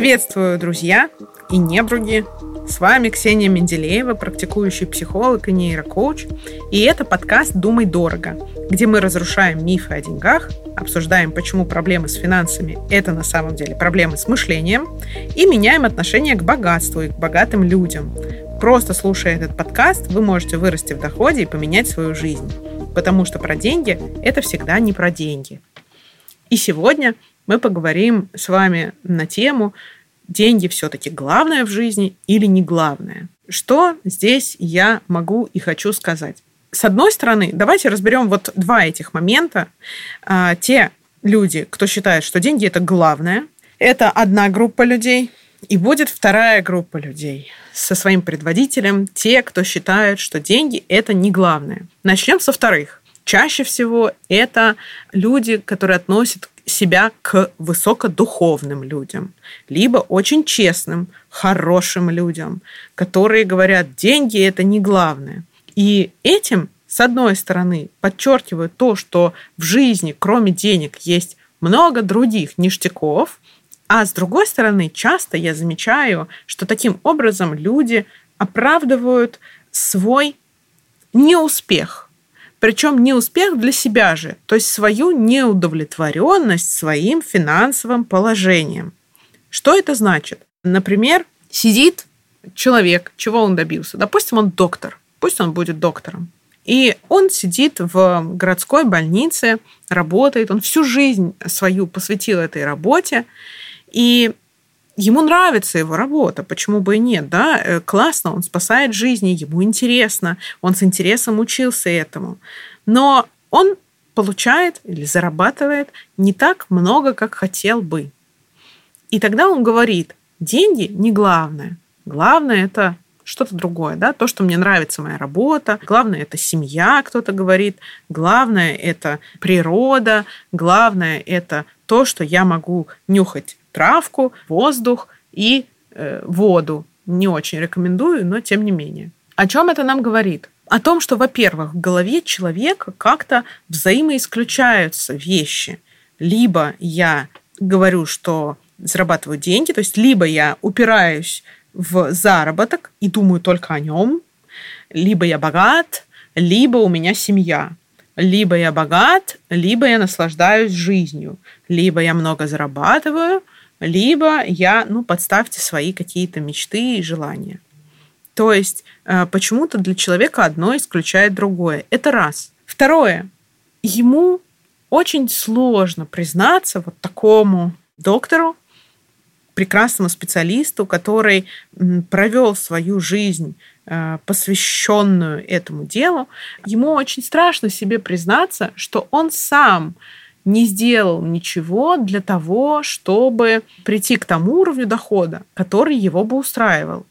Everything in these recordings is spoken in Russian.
Приветствую, друзья и недруги. С вами Ксения Менделеева, практикующий психолог и нейрокоуч. И это подкаст «Думай дорого», где мы разрушаем мифы о деньгах, обсуждаем, почему проблемы с финансами – это на самом деле проблемы с мышлением, и меняем отношение к богатству и к богатым людям. Просто слушая этот подкаст, вы можете вырасти в доходе и поменять свою жизнь. Потому что про деньги – это всегда не про деньги. И сегодня мы поговорим с вами на тему деньги все-таки главное в жизни или не главное. Что здесь я могу и хочу сказать? С одной стороны, давайте разберем вот два этих момента. А, те люди, кто считает, что деньги это главное, это одна группа людей, и будет вторая группа людей со своим предводителем, те, кто считает, что деньги это не главное. Начнем со вторых. Чаще всего это люди, которые относят себя к высокодуховным людям, либо очень честным, хорошим людям, которые говорят, деньги это не главное. И этим, с одной стороны, подчеркивают то, что в жизни, кроме денег, есть много других ништяков, а с другой стороны, часто я замечаю, что таким образом люди оправдывают свой неуспех – причем не успех для себя же, то есть свою неудовлетворенность своим финансовым положением. Что это значит? Например, сидит человек, чего он добился? Допустим, он доктор, пусть он будет доктором. И он сидит в городской больнице, работает, он всю жизнь свою посвятил этой работе, и ему нравится его работа, почему бы и нет, да, э, классно, он спасает жизни, ему интересно, он с интересом учился этому, но он получает или зарабатывает не так много, как хотел бы. И тогда он говорит, деньги не главное, главное это что-то другое, да, то, что мне нравится моя работа, главное это семья, кто-то говорит, главное это природа, главное это то, что я могу нюхать травку, воздух и э, воду. Не очень рекомендую, но тем не менее. О чем это нам говорит? О том, что, во-первых, в голове человека как-то взаимоисключаются вещи. Либо я говорю, что зарабатываю деньги, то есть либо я упираюсь в заработок и думаю только о нем, либо я богат, либо у меня семья. Либо я богат, либо я наслаждаюсь жизнью, либо я много зарабатываю, либо я, ну, подставьте свои какие-то мечты и желания. То есть э, почему-то для человека одно исключает другое. Это раз. Второе. Ему очень сложно признаться вот такому доктору, прекрасному специалисту, который провел свою жизнь э, посвященную этому делу, ему очень страшно себе признаться, что он сам не сделал ничего для того, чтобы прийти к тому уровню дохода, который его бы устраивал.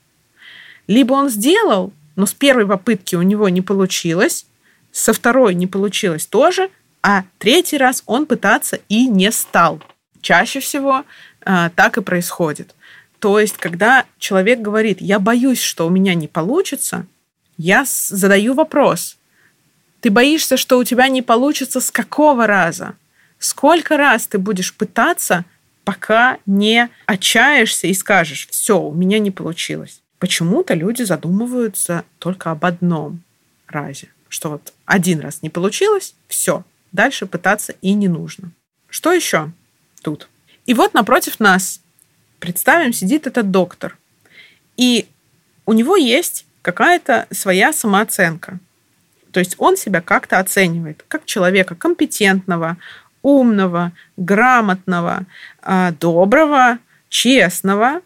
Либо он сделал, но с первой попытки у него не получилось, со второй не получилось тоже, а третий раз он пытаться и не стал. Чаще всего э, так и происходит. То есть, когда человек говорит, я боюсь, что у меня не получится, я задаю вопрос, ты боишься, что у тебя не получится с какого раза? Сколько раз ты будешь пытаться, пока не отчаешься и скажешь, все, у меня не получилось. Почему-то люди задумываются только об одном разе, что вот один раз не получилось, все, дальше пытаться и не нужно. Что еще тут? И вот напротив нас, представим, сидит этот доктор, и у него есть какая-то своя самооценка. То есть он себя как-то оценивает, как человека компетентного, умного, грамотного, а, доброго, честного.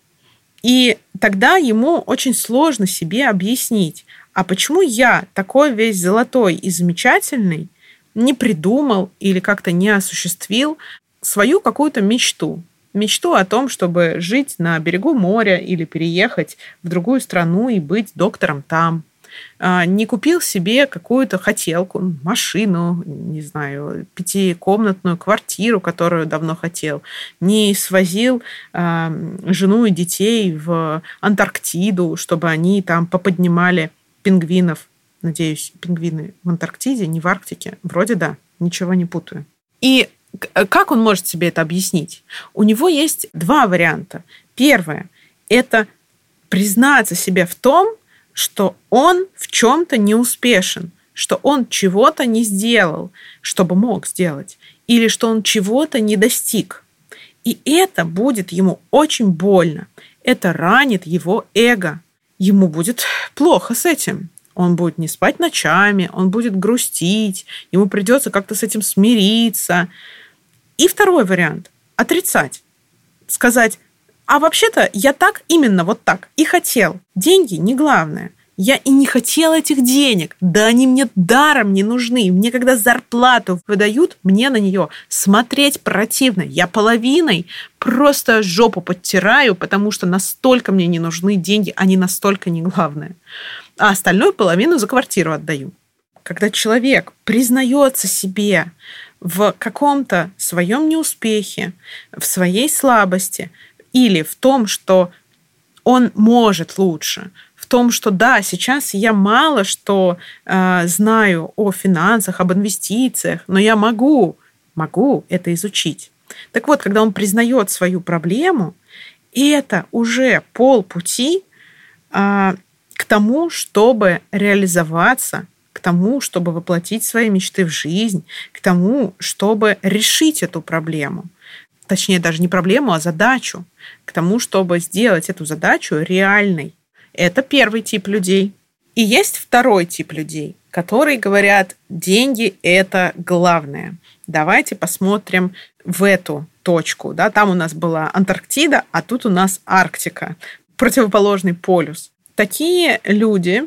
И тогда ему очень сложно себе объяснить, а почему я такой весь золотой и замечательный не придумал или как-то не осуществил свою какую-то мечту. Мечту о том, чтобы жить на берегу моря или переехать в другую страну и быть доктором там. А, не купил себе какую-то хотелку, машину, не знаю, пятикомнатную квартиру, которую давно хотел, не свозил а, жену и детей в Антарктиду, чтобы они там поподнимали пингвинов. Надеюсь, пингвины в Антарктиде, не в Арктике. Вроде да, ничего не путаю. И как он может себе это объяснить? У него есть два варианта. Первое – это признаться себе в том, что он в чем-то не успешен, что он чего-то не сделал, чтобы мог сделать, или что он чего-то не достиг. И это будет ему очень больно. Это ранит его эго. Ему будет плохо с этим. Он будет не спать ночами, он будет грустить, ему придется как-то с этим смириться. И второй вариант – отрицать. Сказать, а вообще-то я так, именно вот так и хотел. Деньги не главное – я и не хотела этих денег. Да они мне даром не нужны. Мне когда зарплату выдают, мне на нее смотреть противно. Я половиной просто жопу подтираю, потому что настолько мне не нужны деньги, они настолько не главное. А остальную половину за квартиру отдаю. Когда человек признается себе в каком-то своем неуспехе, в своей слабости или в том, что он может лучше, в том, что да, сейчас я мало что э, знаю о финансах, об инвестициях, но я могу, могу это изучить. Так вот, когда он признает свою проблему, это уже полпути э, к тому, чтобы реализоваться, к тому, чтобы воплотить свои мечты в жизнь, к тому, чтобы решить эту проблему. Точнее, даже не проблему, а задачу. К тому, чтобы сделать эту задачу реальной. Это первый тип людей. И есть второй тип людей, которые говорят, деньги – это главное. Давайте посмотрим в эту точку. Да? Там у нас была Антарктида, а тут у нас Арктика, противоположный полюс. Такие люди,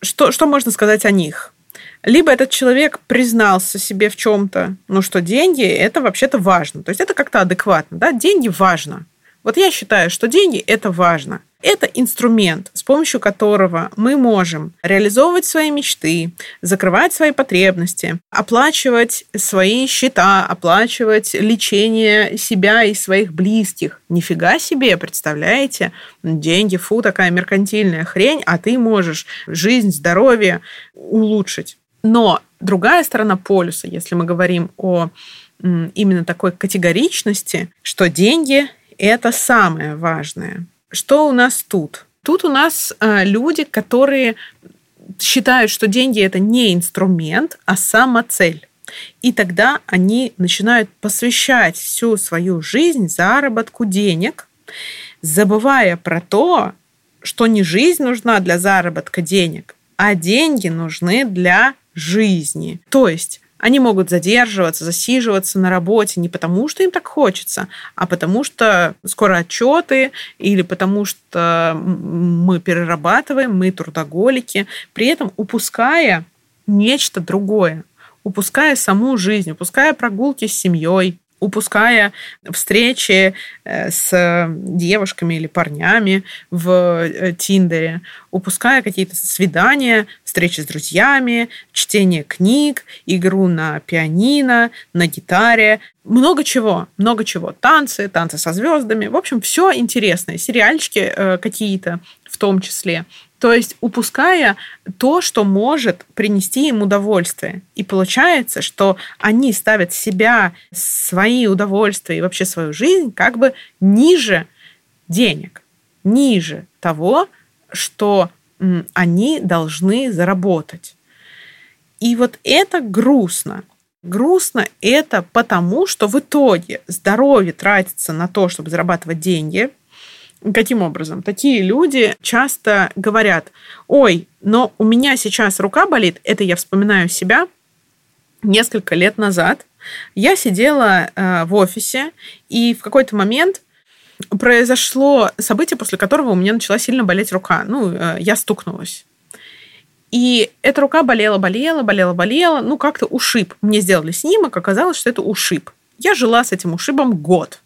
что, что можно сказать о них? Либо этот человек признался себе в чем-то, ну что деньги – это вообще-то важно. То есть это как-то адекватно. Да? Деньги важно. Вот я считаю, что деньги – это важно. Это инструмент, с помощью которого мы можем реализовывать свои мечты, закрывать свои потребности, оплачивать свои счета, оплачивать лечение себя и своих близких. Нифига себе, представляете? Деньги, фу, такая меркантильная хрень, а ты можешь жизнь, здоровье улучшить. Но другая сторона полюса, если мы говорим о именно такой категоричности, что деньги – это самое важное – что у нас тут? Тут у нас э, люди, которые считают, что деньги это не инструмент, а сама цель. И тогда они начинают посвящать всю свою жизнь заработку денег, забывая про то, что не жизнь нужна для заработка денег, а деньги нужны для жизни. То есть они могут задерживаться, засиживаться на работе не потому, что им так хочется, а потому что скоро отчеты или потому что мы перерабатываем, мы трудоголики, при этом упуская нечто другое, упуская саму жизнь, упуская прогулки с семьей, упуская встречи э, с девушками или парнями в э, Тиндере, упуская какие-то свидания, встречи с друзьями, чтение книг, игру на пианино, на гитаре, много чего, много чего. Танцы, танцы со звездами. В общем, все интересное. Сериальчики э, какие-то в том числе. То есть упуская то, что может принести им удовольствие. И получается, что они ставят себя, свои удовольствия и вообще свою жизнь как бы ниже денег, ниже того, что они должны заработать. И вот это грустно. Грустно это потому, что в итоге здоровье тратится на то, чтобы зарабатывать деньги, Каким образом? Такие люди часто говорят, ой, но у меня сейчас рука болит, это я вспоминаю себя несколько лет назад. Я сидела э, в офисе, и в какой-то момент произошло событие, после которого у меня начала сильно болеть рука. Ну, э, я стукнулась. И эта рука болела, болела, болела, болела. Ну, как-то ушиб. Мне сделали снимок, оказалось, что это ушиб. Я жила с этим ушибом год.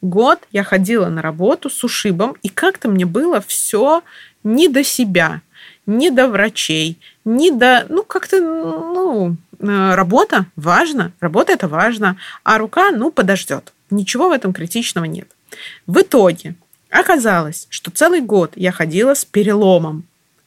Год я ходила на работу с ушибом, и как-то мне было все не до себя, не до врачей, не до... Ну, как-то, ну, э, работа важно, работа это важно, а рука, ну, подождет. Ничего в этом критичного нет. В итоге оказалось, что целый год я ходила с переломом.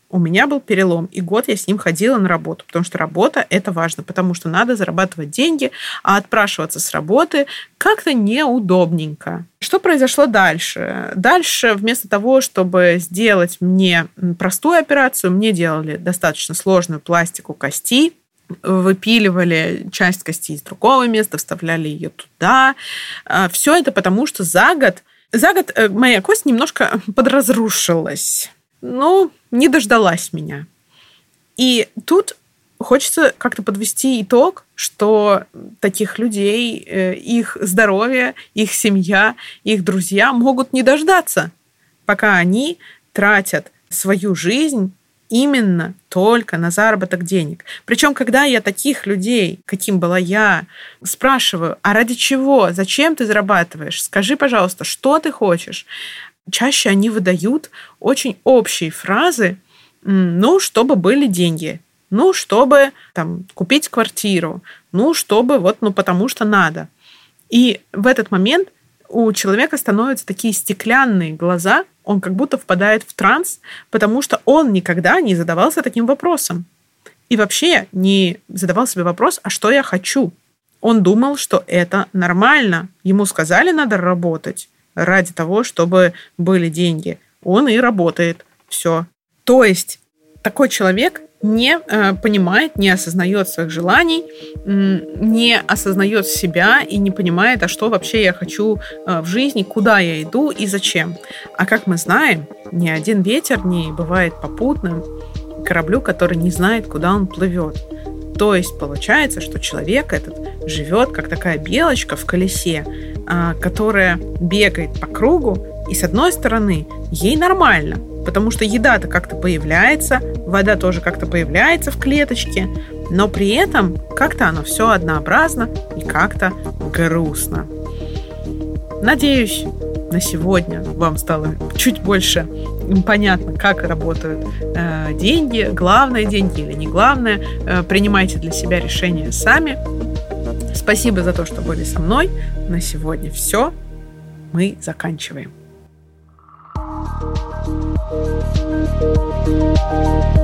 У меня был перелом, и год я с ним ходила на работу, потому что работа – это важно, потому что надо зарабатывать деньги, а отпрашиваться с работы как-то неудобненько. Что произошло дальше? Дальше вместо того, чтобы сделать мне простую операцию, мне делали достаточно сложную пластику кости, выпиливали часть кости из другого места, вставляли ее туда. А, Все это потому, что за год, за год э, моя кость немножко подразрушилась ну, не дождалась меня. И тут хочется как-то подвести итог, что таких людей, э, их здоровье, их семья, их друзья могут не дождаться, пока они тратят свою жизнь именно только на заработок денег. Причем, когда я таких людей, каким была я, спрашиваю, а ради чего, зачем ты зарабатываешь, скажи, пожалуйста, что ты хочешь, чаще они выдают очень общие фразы, ну, чтобы были деньги, ну, чтобы там купить квартиру, ну, чтобы вот, ну, потому что надо. И в этот момент у человека становятся такие стеклянные глаза, он как будто впадает в транс, потому что он никогда не задавался таким вопросом. И вообще не задавал себе вопрос, а что я хочу? Он думал, что это нормально. Ему сказали, надо работать ради того, чтобы были деньги. Он и работает. Все. То есть такой человек не э, понимает, не осознает своих желаний, не осознает себя и не понимает, а что вообще я хочу э, в жизни, куда я иду и зачем. А как мы знаем, ни один ветер не бывает попутным кораблю, который не знает, куда он плывет. То есть получается, что человек этот живет как такая белочка в колесе, а, которая бегает по кругу, и с одной стороны ей нормально, потому что еда-то как-то появляется, вода тоже как-то появляется в клеточке, но при этом как-то оно все однообразно и как-то грустно. Надеюсь, на сегодня вам стало чуть больше понятно, как работают э, деньги, главное деньги или не главное. Э, принимайте для себя решения сами. Спасибо за то, что были со мной. На сегодня все. Мы заканчиваем. Thank you.